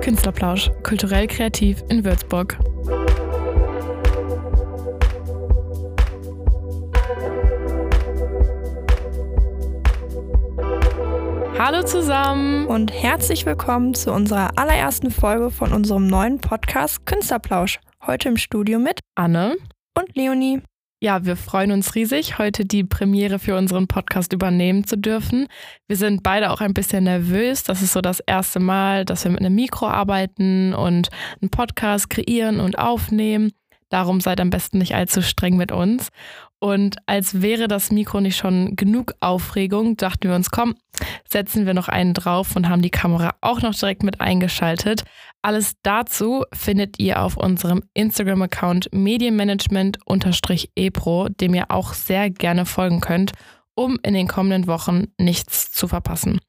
Künstlerplausch, kulturell kreativ in Würzburg. Hallo zusammen und herzlich willkommen zu unserer allerersten Folge von unserem neuen Podcast Künstlerplausch. Heute im Studio mit Anne und Leonie. Ja, wir freuen uns riesig, heute die Premiere für unseren Podcast übernehmen zu dürfen. Wir sind beide auch ein bisschen nervös. Das ist so das erste Mal, dass wir mit einem Mikro arbeiten und einen Podcast kreieren und aufnehmen. Darum seid am besten nicht allzu streng mit uns. Und als wäre das Mikro nicht schon genug Aufregung, dachten wir uns, komm, setzen wir noch einen drauf und haben die Kamera auch noch direkt mit eingeschaltet. Alles dazu findet ihr auf unserem Instagram-Account Medienmanagement-Epro, dem ihr auch sehr gerne folgen könnt, um in den kommenden Wochen nichts zu verpassen.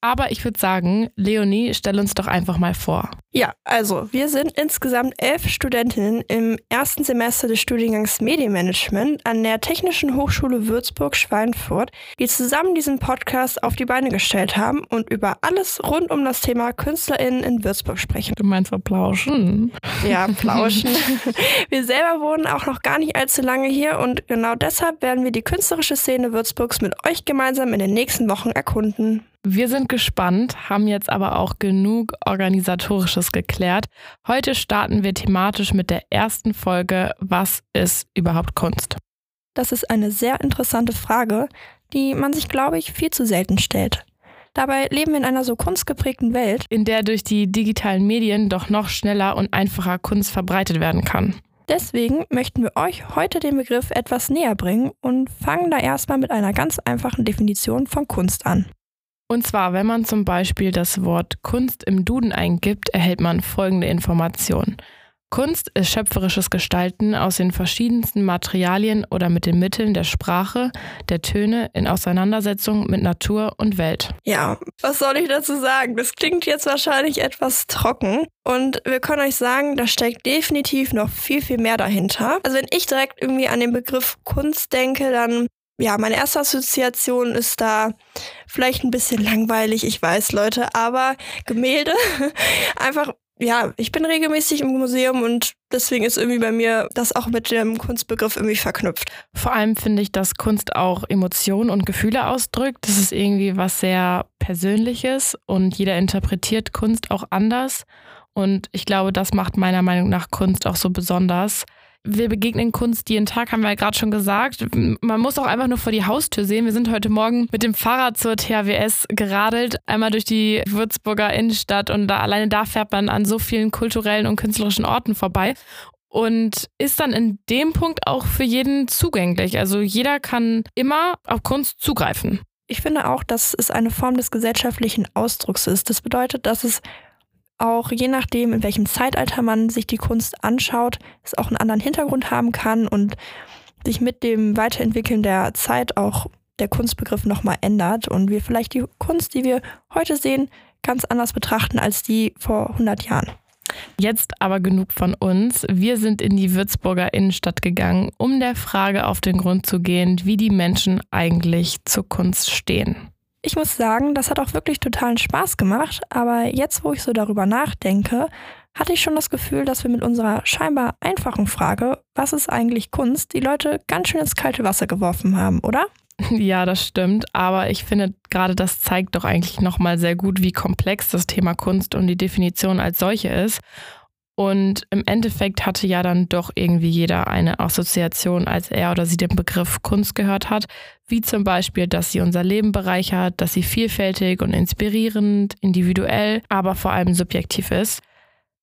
Aber ich würde sagen, Leonie, stell uns doch einfach mal vor. Ja, also wir sind insgesamt elf Studentinnen im ersten Semester des Studiengangs Medienmanagement an der Technischen Hochschule Würzburg-Schweinfurt, die zusammen diesen Podcast auf die Beine gestellt haben und über alles rund um das Thema KünstlerInnen in Würzburg sprechen. Du meinst plauschen? Ja, plauschen. wir selber wohnen auch noch gar nicht allzu lange hier und genau deshalb werden wir die künstlerische Szene Würzburgs mit euch gemeinsam in den nächsten Wochen erkunden. Wir sind gespannt, haben jetzt aber auch genug organisatorisches geklärt. Heute starten wir thematisch mit der ersten Folge Was ist überhaupt Kunst? Das ist eine sehr interessante Frage, die man sich, glaube ich, viel zu selten stellt. Dabei leben wir in einer so kunstgeprägten Welt, in der durch die digitalen Medien doch noch schneller und einfacher Kunst verbreitet werden kann. Deswegen möchten wir euch heute den Begriff etwas näher bringen und fangen da erstmal mit einer ganz einfachen Definition von Kunst an. Und zwar, wenn man zum Beispiel das Wort Kunst im Duden eingibt, erhält man folgende Information. Kunst ist schöpferisches Gestalten aus den verschiedensten Materialien oder mit den Mitteln der Sprache, der Töne in Auseinandersetzung mit Natur und Welt. Ja, was soll ich dazu sagen? Das klingt jetzt wahrscheinlich etwas trocken und wir können euch sagen, da steckt definitiv noch viel, viel mehr dahinter. Also wenn ich direkt irgendwie an den Begriff Kunst denke, dann ja, meine erste Assoziation ist da vielleicht ein bisschen langweilig, ich weiß, Leute, aber Gemälde einfach ja, ich bin regelmäßig im Museum und deswegen ist irgendwie bei mir das auch mit dem Kunstbegriff irgendwie verknüpft. Vor allem finde ich, dass Kunst auch Emotionen und Gefühle ausdrückt. Das ist irgendwie was sehr Persönliches und jeder interpretiert Kunst auch anders. Und ich glaube, das macht meiner Meinung nach Kunst auch so besonders wir begegnen Kunst jeden Tag, haben wir ja gerade schon gesagt. Man muss auch einfach nur vor die Haustür sehen. Wir sind heute Morgen mit dem Fahrrad zur THWS geradelt, einmal durch die Würzburger Innenstadt und da, alleine da fährt man an so vielen kulturellen und künstlerischen Orten vorbei und ist dann in dem Punkt auch für jeden zugänglich. Also jeder kann immer auf Kunst zugreifen. Ich finde auch, dass es eine Form des gesellschaftlichen Ausdrucks ist. Das bedeutet, dass es auch je nachdem, in welchem Zeitalter man sich die Kunst anschaut, es auch einen anderen Hintergrund haben kann und sich mit dem Weiterentwickeln der Zeit auch der Kunstbegriff nochmal ändert und wir vielleicht die Kunst, die wir heute sehen, ganz anders betrachten als die vor 100 Jahren. Jetzt aber genug von uns. Wir sind in die Würzburger Innenstadt gegangen, um der Frage auf den Grund zu gehen, wie die Menschen eigentlich zur Kunst stehen. Ich muss sagen, das hat auch wirklich totalen Spaß gemacht, aber jetzt, wo ich so darüber nachdenke, hatte ich schon das Gefühl, dass wir mit unserer scheinbar einfachen Frage, was ist eigentlich Kunst, die Leute ganz schön ins kalte Wasser geworfen haben, oder? Ja, das stimmt, aber ich finde gerade das zeigt doch eigentlich nochmal sehr gut, wie komplex das Thema Kunst und die Definition als solche ist. Und im Endeffekt hatte ja dann doch irgendwie jeder eine Assoziation, als er oder sie den Begriff Kunst gehört hat, wie zum Beispiel, dass sie unser Leben bereichert, dass sie vielfältig und inspirierend, individuell, aber vor allem subjektiv ist.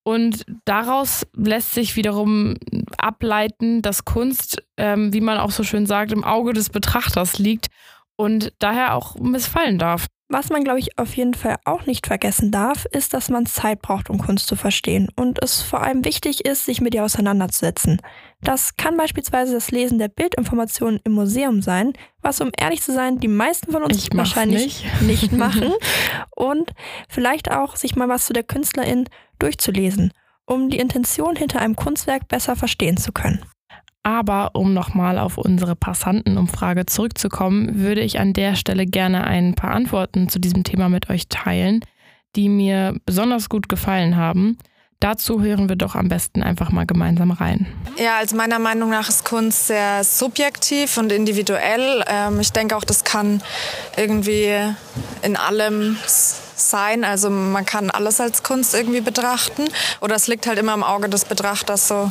Und daraus lässt sich wiederum ableiten, dass Kunst, ähm, wie man auch so schön sagt, im Auge des Betrachters liegt und daher auch missfallen darf. Was man, glaube ich, auf jeden Fall auch nicht vergessen darf, ist, dass man Zeit braucht, um Kunst zu verstehen und es vor allem wichtig ist, sich mit ihr auseinanderzusetzen. Das kann beispielsweise das Lesen der Bildinformationen im Museum sein, was, um ehrlich zu sein, die meisten von uns wahrscheinlich nicht. nicht machen und vielleicht auch sich mal was zu der Künstlerin durchzulesen. um die Intention hinter einem Kunstwerk besser verstehen zu können. Aber um nochmal auf unsere Passantenumfrage zurückzukommen, würde ich an der Stelle gerne ein paar Antworten zu diesem Thema mit euch teilen, die mir besonders gut gefallen haben. Dazu hören wir doch am besten einfach mal gemeinsam rein. Ja, also meiner Meinung nach ist Kunst sehr subjektiv und individuell. Ähm, ich denke auch, das kann irgendwie in allem sein. Also man kann alles als Kunst irgendwie betrachten. Oder es liegt halt immer im Auge des Betrachters so.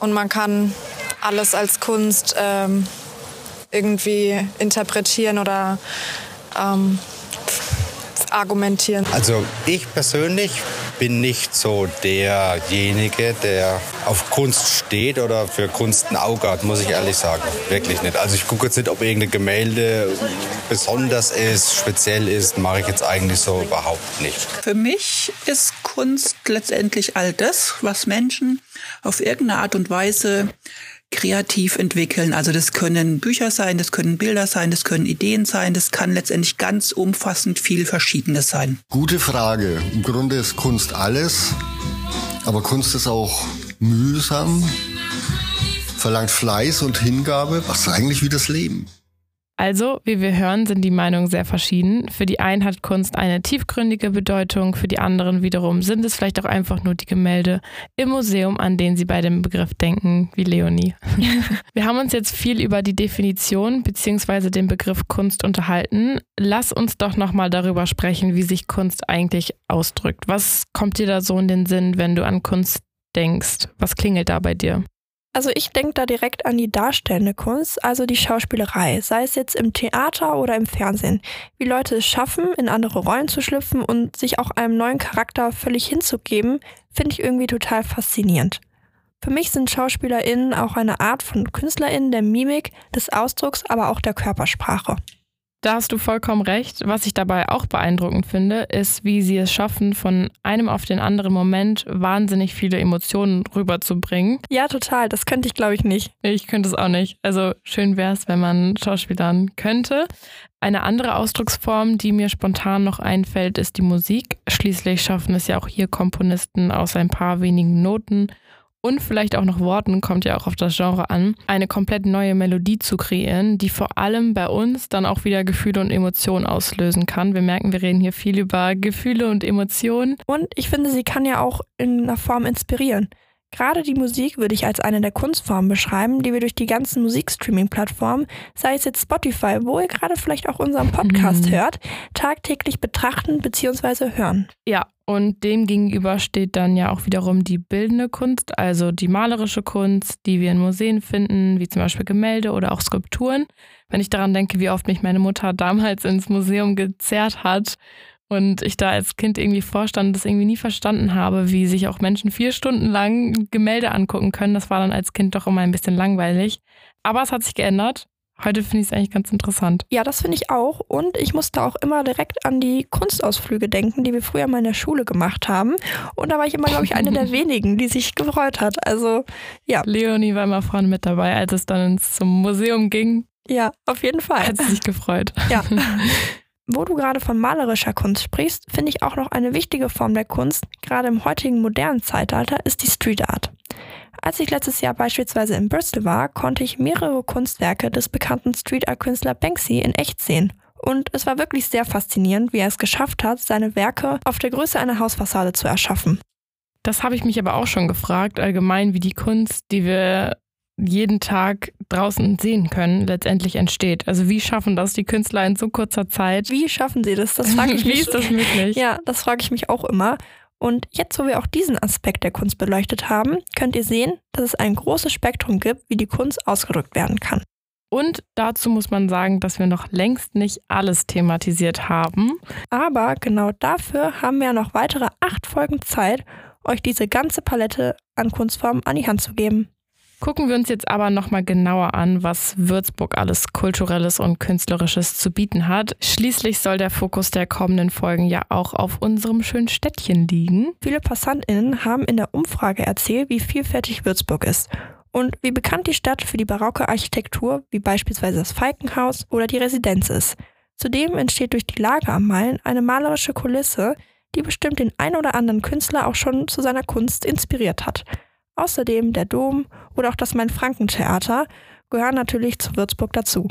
Und man kann alles als Kunst ähm, irgendwie interpretieren oder ähm, argumentieren. Also ich persönlich bin nicht so derjenige, der auf Kunst steht oder für Kunst ein Auge hat, muss ich ehrlich sagen. Wirklich nicht. Also ich gucke jetzt nicht, ob irgendein Gemälde besonders ist, speziell ist, mache ich jetzt eigentlich so überhaupt nicht. Für mich ist Kunst letztendlich all das, was Menschen auf irgendeine Art und Weise kreativ entwickeln. Also das können Bücher sein, das können Bilder sein, das können Ideen sein, das kann letztendlich ganz umfassend viel Verschiedenes sein. Gute Frage. Im Grunde ist Kunst alles, aber Kunst ist auch mühsam, verlangt Fleiß und Hingabe, was eigentlich wie das Leben. Also, wie wir hören, sind die Meinungen sehr verschieden. Für die einen hat Kunst eine tiefgründige Bedeutung, für die anderen wiederum sind es vielleicht auch einfach nur die Gemälde im Museum, an denen sie bei dem Begriff denken, wie Leonie. wir haben uns jetzt viel über die Definition bzw. den Begriff Kunst unterhalten. Lass uns doch nochmal darüber sprechen, wie sich Kunst eigentlich ausdrückt. Was kommt dir da so in den Sinn, wenn du an Kunst denkst? Was klingelt da bei dir? Also ich denke da direkt an die darstellende Kunst, also die Schauspielerei, sei es jetzt im Theater oder im Fernsehen. Wie Leute es schaffen, in andere Rollen zu schlüpfen und sich auch einem neuen Charakter völlig hinzugeben, finde ich irgendwie total faszinierend. Für mich sind SchauspielerInnen auch eine Art von KünstlerInnen der Mimik, des Ausdrucks, aber auch der Körpersprache. Da hast du vollkommen recht. Was ich dabei auch beeindruckend finde, ist, wie sie es schaffen, von einem auf den anderen Moment wahnsinnig viele Emotionen rüberzubringen. Ja, total. Das könnte ich, glaube ich, nicht. Ich könnte es auch nicht. Also schön wäre es, wenn man Schauspielern könnte. Eine andere Ausdrucksform, die mir spontan noch einfällt, ist die Musik. Schließlich schaffen es ja auch hier Komponisten aus ein paar wenigen Noten und vielleicht auch noch Worten, kommt ja auch auf das Genre an, eine komplett neue Melodie zu kreieren, die vor allem bei uns dann auch wieder Gefühle und Emotionen auslösen kann. Wir merken, wir reden hier viel über Gefühle und Emotionen. Und ich finde, sie kann ja auch in einer Form inspirieren. Gerade die Musik würde ich als eine der Kunstformen beschreiben, die wir durch die ganzen Musikstreaming-Plattformen, sei es jetzt Spotify, wo ihr gerade vielleicht auch unseren Podcast mhm. hört, tagtäglich betrachten bzw. hören. Ja, und dem gegenüber steht dann ja auch wiederum die bildende Kunst, also die malerische Kunst, die wir in Museen finden, wie zum Beispiel Gemälde oder auch Skulpturen. Wenn ich daran denke, wie oft mich meine Mutter damals ins Museum gezerrt hat und ich da als Kind irgendwie vorstand, das irgendwie nie verstanden habe, wie sich auch Menschen vier Stunden lang Gemälde angucken können. Das war dann als Kind doch immer ein bisschen langweilig. Aber es hat sich geändert. Heute finde ich es eigentlich ganz interessant. Ja, das finde ich auch. Und ich musste auch immer direkt an die Kunstausflüge denken, die wir früher mal in der Schule gemacht haben. Und da war ich immer, glaube ich, eine der wenigen, die sich gefreut hat. Also, ja. Leonie war immer vorne mit dabei, als es dann zum Museum ging. Ja, auf jeden Fall. Hat sie sich gefreut. Ja. Wo du gerade von malerischer Kunst sprichst, finde ich auch noch eine wichtige Form der Kunst, gerade im heutigen modernen Zeitalter, ist die Street Art. Als ich letztes Jahr beispielsweise in Bristol war, konnte ich mehrere Kunstwerke des bekannten Street Art Künstlers Banksy in echt sehen. Und es war wirklich sehr faszinierend, wie er es geschafft hat, seine Werke auf der Größe einer Hausfassade zu erschaffen. Das habe ich mich aber auch schon gefragt, allgemein, wie die Kunst, die wir jeden Tag draußen sehen können, letztendlich entsteht. Also wie schaffen das die Künstler in so kurzer Zeit? Wie schaffen sie das? Das frage ich mich. wie ist das möglich? Ja, das frage ich mich auch immer. Und jetzt, wo wir auch diesen Aspekt der Kunst beleuchtet haben, könnt ihr sehen, dass es ein großes Spektrum gibt, wie die Kunst ausgedrückt werden kann. Und dazu muss man sagen, dass wir noch längst nicht alles thematisiert haben. Aber genau dafür haben wir noch weitere acht Folgen Zeit, euch diese ganze Palette an Kunstformen an die Hand zu geben. Gucken wir uns jetzt aber nochmal genauer an, was Würzburg alles Kulturelles und Künstlerisches zu bieten hat. Schließlich soll der Fokus der kommenden Folgen ja auch auf unserem schönen Städtchen liegen. Viele PassantInnen haben in der Umfrage erzählt, wie vielfältig Würzburg ist und wie bekannt die Stadt für die barocke Architektur, wie beispielsweise das Falkenhaus oder die Residenz ist. Zudem entsteht durch die Lage am Main eine malerische Kulisse, die bestimmt den ein oder anderen Künstler auch schon zu seiner Kunst inspiriert hat. Außerdem der Dom oder auch das Main-Franken-Theater gehören natürlich zu Würzburg dazu.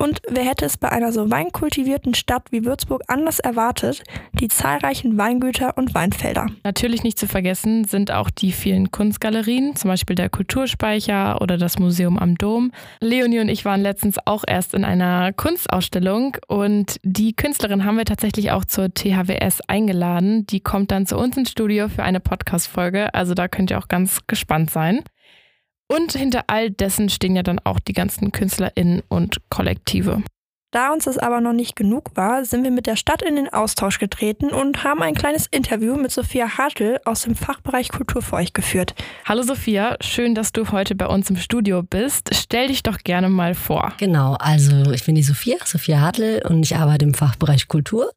Und wer hätte es bei einer so weinkultivierten Stadt wie Würzburg anders erwartet, die zahlreichen Weingüter und Weinfelder. Natürlich nicht zu vergessen sind auch die vielen Kunstgalerien, zum Beispiel der Kulturspeicher oder das Museum am Dom. Leonie und ich waren letztens auch erst in einer Kunstausstellung und die Künstlerin haben wir tatsächlich auch zur THWS eingeladen. Die kommt dann zu uns ins Studio für eine Podcast-Folge, also da könnt ihr auch ganz gespannt sein. Und hinter all dessen stehen ja dann auch die ganzen KünstlerInnen und Kollektive. Da uns das aber noch nicht genug war, sind wir mit der Stadt in den Austausch getreten und haben ein kleines Interview mit Sophia Hartl aus dem Fachbereich Kultur für euch geführt. Hallo Sophia, schön, dass du heute bei uns im Studio bist. Stell dich doch gerne mal vor. Genau, also ich bin die Sophia, Sophia Hartl und ich arbeite im Fachbereich Kultur.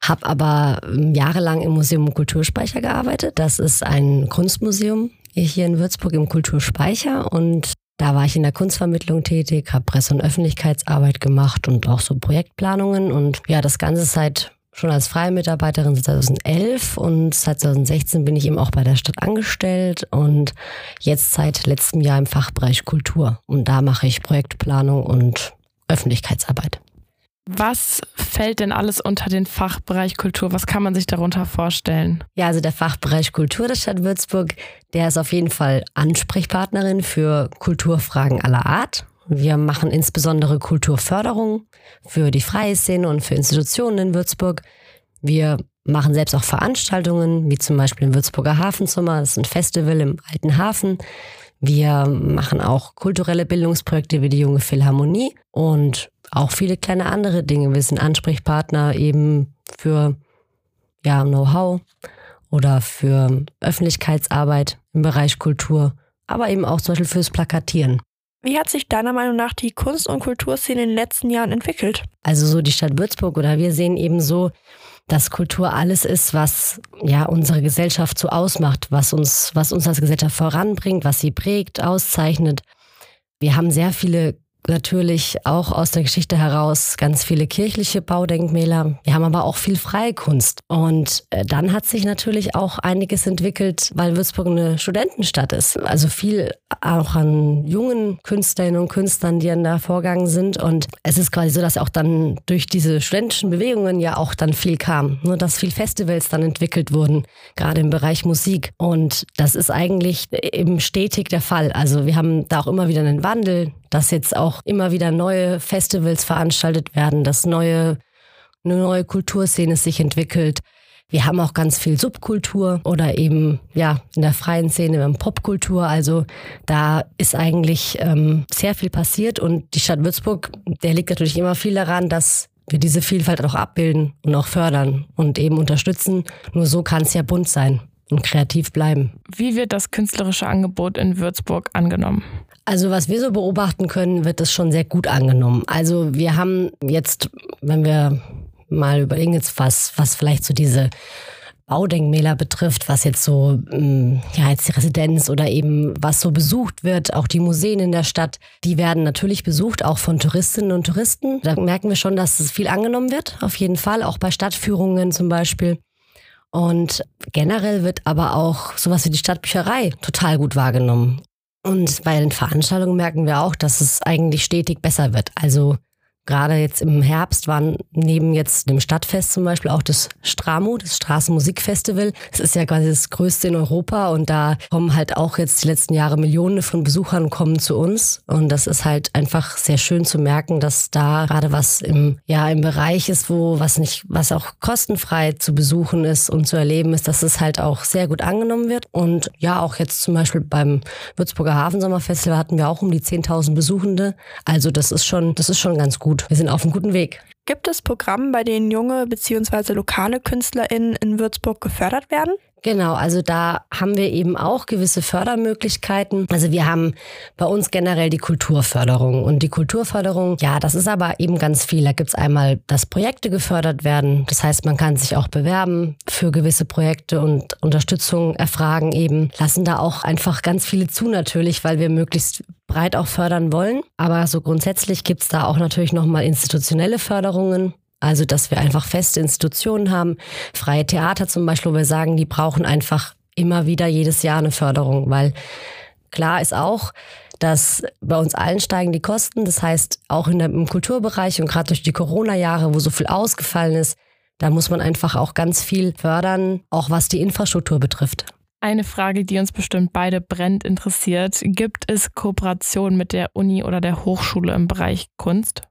Habe aber ähm, jahrelang im Museum Kulturspeicher gearbeitet. Das ist ein Kunstmuseum hier in Würzburg im Kulturspeicher und da war ich in der Kunstvermittlung tätig, habe Presse- und Öffentlichkeitsarbeit gemacht und auch so Projektplanungen und ja, das Ganze seit schon als freie Mitarbeiterin seit 2011 und seit 2016 bin ich eben auch bei der Stadt angestellt und jetzt seit letztem Jahr im Fachbereich Kultur und da mache ich Projektplanung und Öffentlichkeitsarbeit. Was fällt denn alles unter den Fachbereich Kultur? Was kann man sich darunter vorstellen? Ja, also der Fachbereich Kultur der Stadt Würzburg, der ist auf jeden Fall Ansprechpartnerin für Kulturfragen aller Art. Wir machen insbesondere Kulturförderung für die freie Szene und für Institutionen in Würzburg. Wir machen selbst auch Veranstaltungen, wie zum Beispiel im Würzburger Hafenzimmer, das ist ein Festival im Alten Hafen. Wir machen auch kulturelle Bildungsprojekte wie die Junge Philharmonie und auch viele kleine andere Dinge. Wir sind Ansprechpartner eben für ja, Know-how oder für Öffentlichkeitsarbeit im Bereich Kultur, aber eben auch zum Beispiel fürs Plakatieren. Wie hat sich deiner Meinung nach die Kunst- und Kulturszene in den letzten Jahren entwickelt? Also so die Stadt Würzburg oder wir sehen eben so, dass Kultur alles ist, was ja unsere Gesellschaft so ausmacht, was uns, was uns als Gesellschaft voranbringt, was sie prägt, auszeichnet. Wir haben sehr viele natürlich auch aus der Geschichte heraus ganz viele kirchliche Baudenkmäler. Wir haben aber auch viel Freikunst. Und äh, dann hat sich natürlich auch einiges entwickelt, weil Würzburg eine Studentenstadt ist. Also viel auch an jungen Künstlerinnen und Künstlern, die an der Vorgang sind. Und es ist quasi so, dass auch dann durch diese studentischen Bewegungen ja auch dann viel kam. Nur dass viel Festivals dann entwickelt wurden, gerade im Bereich Musik. Und das ist eigentlich eben stetig der Fall. Also wir haben da auch immer wieder einen Wandel dass jetzt auch immer wieder neue Festivals veranstaltet werden, dass neue, eine neue Kulturszene sich entwickelt. Wir haben auch ganz viel Subkultur oder eben ja in der freien Szene wir haben Popkultur. Also da ist eigentlich ähm, sehr viel passiert und die Stadt Würzburg, der liegt natürlich immer viel daran, dass wir diese Vielfalt auch abbilden und auch fördern und eben unterstützen. Nur so kann es ja bunt sein und kreativ bleiben. Wie wird das künstlerische Angebot in Würzburg angenommen? Also was wir so beobachten können, wird das schon sehr gut angenommen. Also wir haben jetzt, wenn wir mal überlegen jetzt was, was vielleicht so diese Baudenkmäler betrifft, was jetzt so, mm, ja, jetzt die Residenz oder eben was so besucht wird, auch die Museen in der Stadt, die werden natürlich besucht, auch von Touristinnen und Touristen. Da merken wir schon, dass es viel angenommen wird, auf jeden Fall, auch bei Stadtführungen zum Beispiel. Und generell wird aber auch sowas wie die Stadtbücherei total gut wahrgenommen. Und bei den Veranstaltungen merken wir auch, dass es eigentlich stetig besser wird. Also Gerade jetzt im Herbst waren neben jetzt dem Stadtfest zum Beispiel auch das Stramo, das Straßenmusikfestival. Das ist ja quasi das größte in Europa und da kommen halt auch jetzt die letzten Jahre Millionen von Besuchern kommen zu uns und das ist halt einfach sehr schön zu merken, dass da gerade was im ja im Bereich ist, wo was nicht was auch kostenfrei zu besuchen ist und zu erleben ist, dass es halt auch sehr gut angenommen wird und ja auch jetzt zum Beispiel beim Würzburger Hafensommerfestival hatten wir auch um die 10.000 Besuchende. Also das ist schon das ist schon ganz gut gut. Wir sind auf einem guten Weg. Gibt es Programme, bei denen junge bzw. lokale KünstlerInnen in Würzburg gefördert werden? Genau, also da haben wir eben auch gewisse Fördermöglichkeiten. Also wir haben bei uns generell die Kulturförderung. Und die Kulturförderung, ja, das ist aber eben ganz viel. Da gibt's einmal, dass Projekte gefördert werden. Das heißt, man kann sich auch bewerben für gewisse Projekte und Unterstützung erfragen eben. Lassen da auch einfach ganz viele zu natürlich, weil wir möglichst breit auch fördern wollen. Aber so grundsätzlich gibt's da auch natürlich nochmal institutionelle Förderungen Also, dass wir einfach feste Institutionen haben, freie Theater zum Beispiel, wo wir sagen, die brauchen einfach immer wieder jedes Jahr eine Förderung, weil klar ist auch, dass bei uns allen steigen die Kosten. Das heißt, auch in der, im Kulturbereich und gerade durch die Corona-Jahre, wo so viel ausgefallen ist, da muss man einfach auch ganz viel fördern, auch was die Infrastruktur betrifft. Eine Frage, die uns bestimmt beide brennt interessiert. Gibt es Kooperation mit der Uni oder der Hochschule im Bereich Kunst?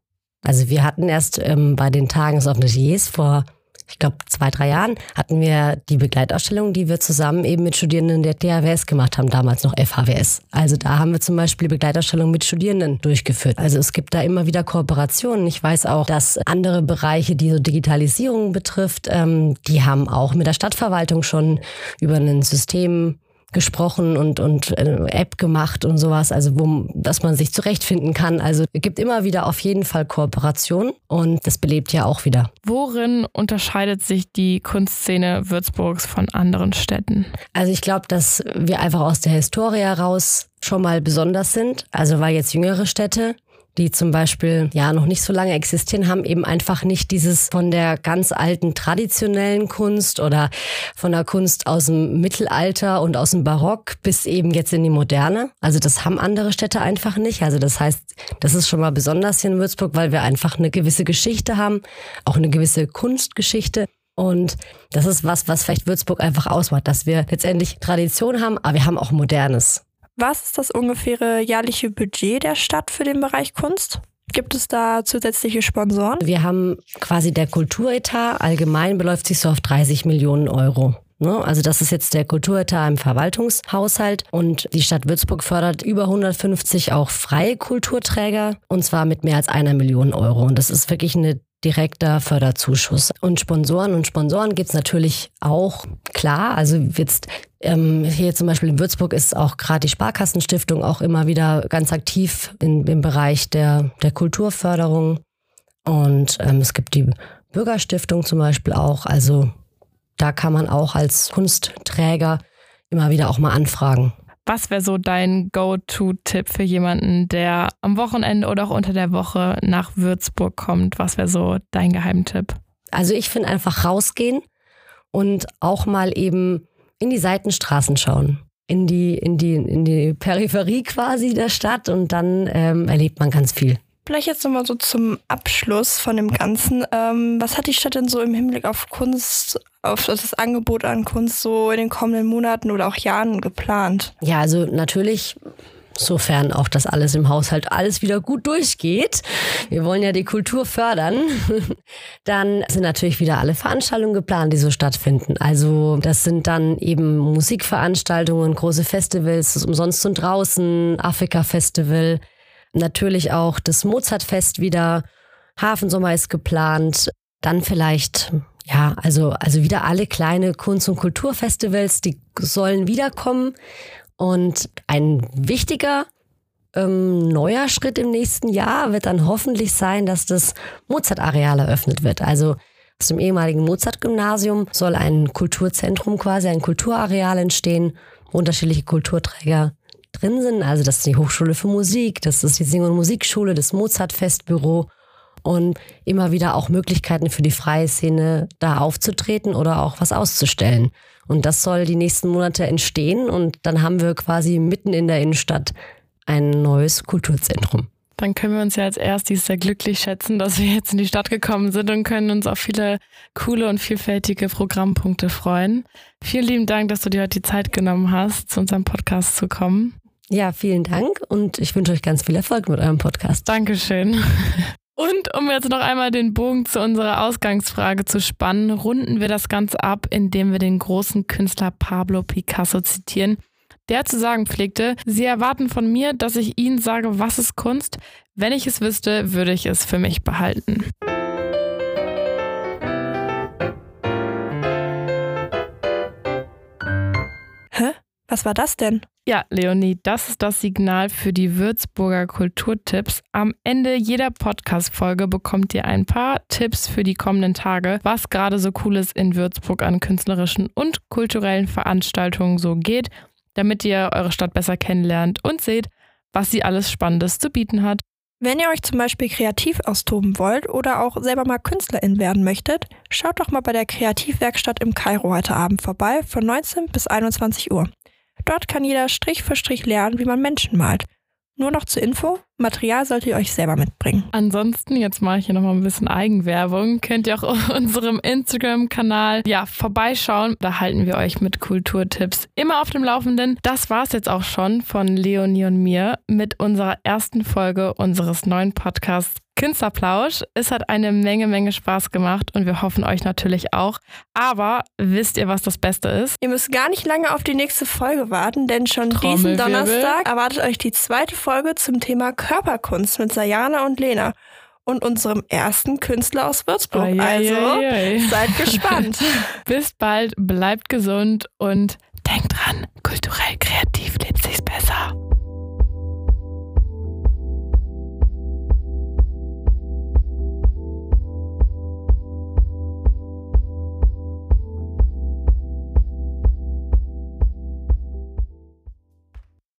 Also wir hatten erst ähm, bei den Tagen des Offenetiers vor ich glaube, zwei, drei Jahren hatten wir die Begleitausstellung, die wir zusammen eben mit Studierenden der DHWS gemacht haben, damals noch FHWS. Also da haben wir zum Beispiel Begleitausstellungen mit Studierenden durchgeführt. Also es gibt da immer wieder Kooperationen. Ich weiß auch, dass andere Bereiche, die so Digitalisierung betrifft, ähm, die haben auch mit der Stadtverwaltung schon über ein System gesprochen und, und eine App gemacht und sowas, also wo, dass man sich zurechtfinden kann. Also es gibt immer wieder auf jeden Fall Kooperation und das belebt ja auch wieder. Worin unterscheidet sich die Kunstszene Würzburgs von anderen Städten? Also ich glaube, dass wir einfach aus der Historie heraus schon mal besonders sind. Also weil jetzt jüngere Städte die zum Beispiel ja noch nicht so lange existieren, haben eben einfach nicht dieses von der ganz alten traditionellen Kunst oder von der Kunst aus dem Mittelalter und aus dem Barock bis eben jetzt in die Moderne. Also das haben andere Städte einfach nicht. Also das heißt, das ist schon mal besonders hier in Würzburg, weil wir einfach eine gewisse Geschichte haben, auch eine gewisse Kunstgeschichte. Und das ist was, was vielleicht Würzburg einfach ausmacht, dass wir letztendlich Tradition haben, aber wir haben auch Modernes. Was ist das ungefähre jährliche Budget der Stadt für den Bereich Kunst? Gibt es da zusätzliche Sponsoren? Wir haben quasi der Kulturetat allgemein beläuft sich so auf 30 Millionen Euro. Ne? Also das ist jetzt der Kulturetat im Verwaltungshaushalt und die Stadt Würzburg fördert über 150 auch freie Kulturträger und zwar mit mehr als einer Million Euro. Und das ist wirklich eine direkter Förderzuschuss. Und Sponsoren und Sponsoren gibt's natürlich auch, klar. Also jetzt ähm, hier zum Beispiel in Würzburg ist auch gerade die Sparkassenstiftung auch immer wieder ganz aktiv in, im Bereich der, der Kulturförderung. Und ähm, es gibt die Bürgerstiftung zum Beispiel auch. Also da kann man auch als Kunstträger immer wieder auch mal anfragen. Was wäre so dein Go-To-Tipp für jemanden, der am Wochenende oder auch unter der Woche nach Würzburg kommt? Was wäre so dein Geheimtipp? Also ich finde einfach rausgehen und auch mal eben in die Seitenstraßen schauen. In die, in die, in die Peripherie quasi der Stadt und dann ähm, erlebt man ganz viel. Vielleicht jetzt nochmal so zum Abschluss von dem Ganzen. Ähm, was hat die Stadt denn so im Hinblick auf Kunst, auf das Angebot an Kunst so in den kommenden Monaten oder auch Jahren geplant? Ja, also natürlich sofern auch das alles im Haushalt alles wieder gut durchgeht. Wir wollen ja die Kultur fördern. Dann sind natürlich wieder alle Veranstaltungen geplant, die so stattfinden. Also das sind dann eben Musikveranstaltungen, große Festivals, das Umsonst und Draußen, Afrika-Festival, Natürlich auch das Mozartfest wieder. Hafensommer ist geplant. Dann vielleicht, ja, also, also wieder alle kleine Kunst- und Kulturfestivals, die sollen wiederkommen. Und ein wichtiger ähm, neuer Schritt im nächsten Jahr wird dann hoffentlich sein, dass das Mozart-Areal eröffnet wird. Also aus dem ehemaligen Mozart-Gymnasium soll ein Kulturzentrum quasi, ein Kulturareal entstehen, wo unterschiedliche Kulturträger drin sind. Also das ist die Hochschule für Musik, das ist die Sing- und Musikschule, das Mozart-Festbüro und immer wieder auch Möglichkeiten für die freie Szene da aufzutreten oder auch was auszustellen. Und das soll die nächsten Monate entstehen und dann haben wir quasi mitten in der Innenstadt ein neues Kulturzentrum. Dann können wir uns ja als erstes sehr glücklich schätzen, dass wir jetzt in die Stadt gekommen sind und können uns auf viele coole und vielfältige Programmpunkte freuen. Vielen lieben Dank, dass du dir heute die Zeit genommen hast, zu unserem Podcast zu kommen. Ja, vielen Dank und ich wünsche euch ganz viel Erfolg mit eurem Podcast. Dankeschön. Und um jetzt noch einmal den Bogen zu unserer Ausgangsfrage zu spannen, runden wir das Ganze ab, indem wir den großen Künstler Pablo Picasso zitieren, der zu sagen pflegte, Sie erwarten von mir, dass ich Ihnen sage, was ist Kunst? Wenn ich es wüsste, würde ich es für mich behalten. Was war das denn? Ja, Leonie, das ist das Signal für die Würzburger Kulturtipps. Am Ende jeder Podcast-Folge bekommt ihr ein paar Tipps für die kommenden Tage, was gerade so Cooles in Würzburg an künstlerischen und kulturellen Veranstaltungen so geht, damit ihr eure Stadt besser kennenlernt und seht, was sie alles Spannendes zu bieten hat. Wenn ihr euch zum Beispiel kreativ austoben wollt oder auch selber mal Künstlerin werden möchtet, schaut doch mal bei der Kreativwerkstatt im Kairo heute Abend vorbei von 19 bis 21 Uhr. Dort kann jeder Strich für Strich lernen, wie man Menschen malt. Nur noch zur Info, Material solltet ihr euch selber mitbringen. Ansonsten, jetzt mache ich hier nochmal ein bisschen Eigenwerbung, könnt ihr auch auf unserem Instagram-Kanal ja, vorbeischauen. Da halten wir euch mit Kulturtipps immer auf dem Laufenden. Das war es jetzt auch schon von Leonie und mir mit unserer ersten Folge unseres neuen Podcasts Künstlerplausch. Es hat eine Menge, Menge Spaß gemacht und wir hoffen euch natürlich auch. Aber wisst ihr, was das Beste ist? Ihr müsst gar nicht lange auf die nächste Folge warten, denn schon diesen Donnerstag erwartet euch die zweite Folge zum Thema Körperkunst mit Sayana und Lena und unserem ersten Künstler aus Würzburg. Oi, oi, also oi, seid gespannt. Bis bald, bleibt gesund und denkt dran, kulturell kreativ.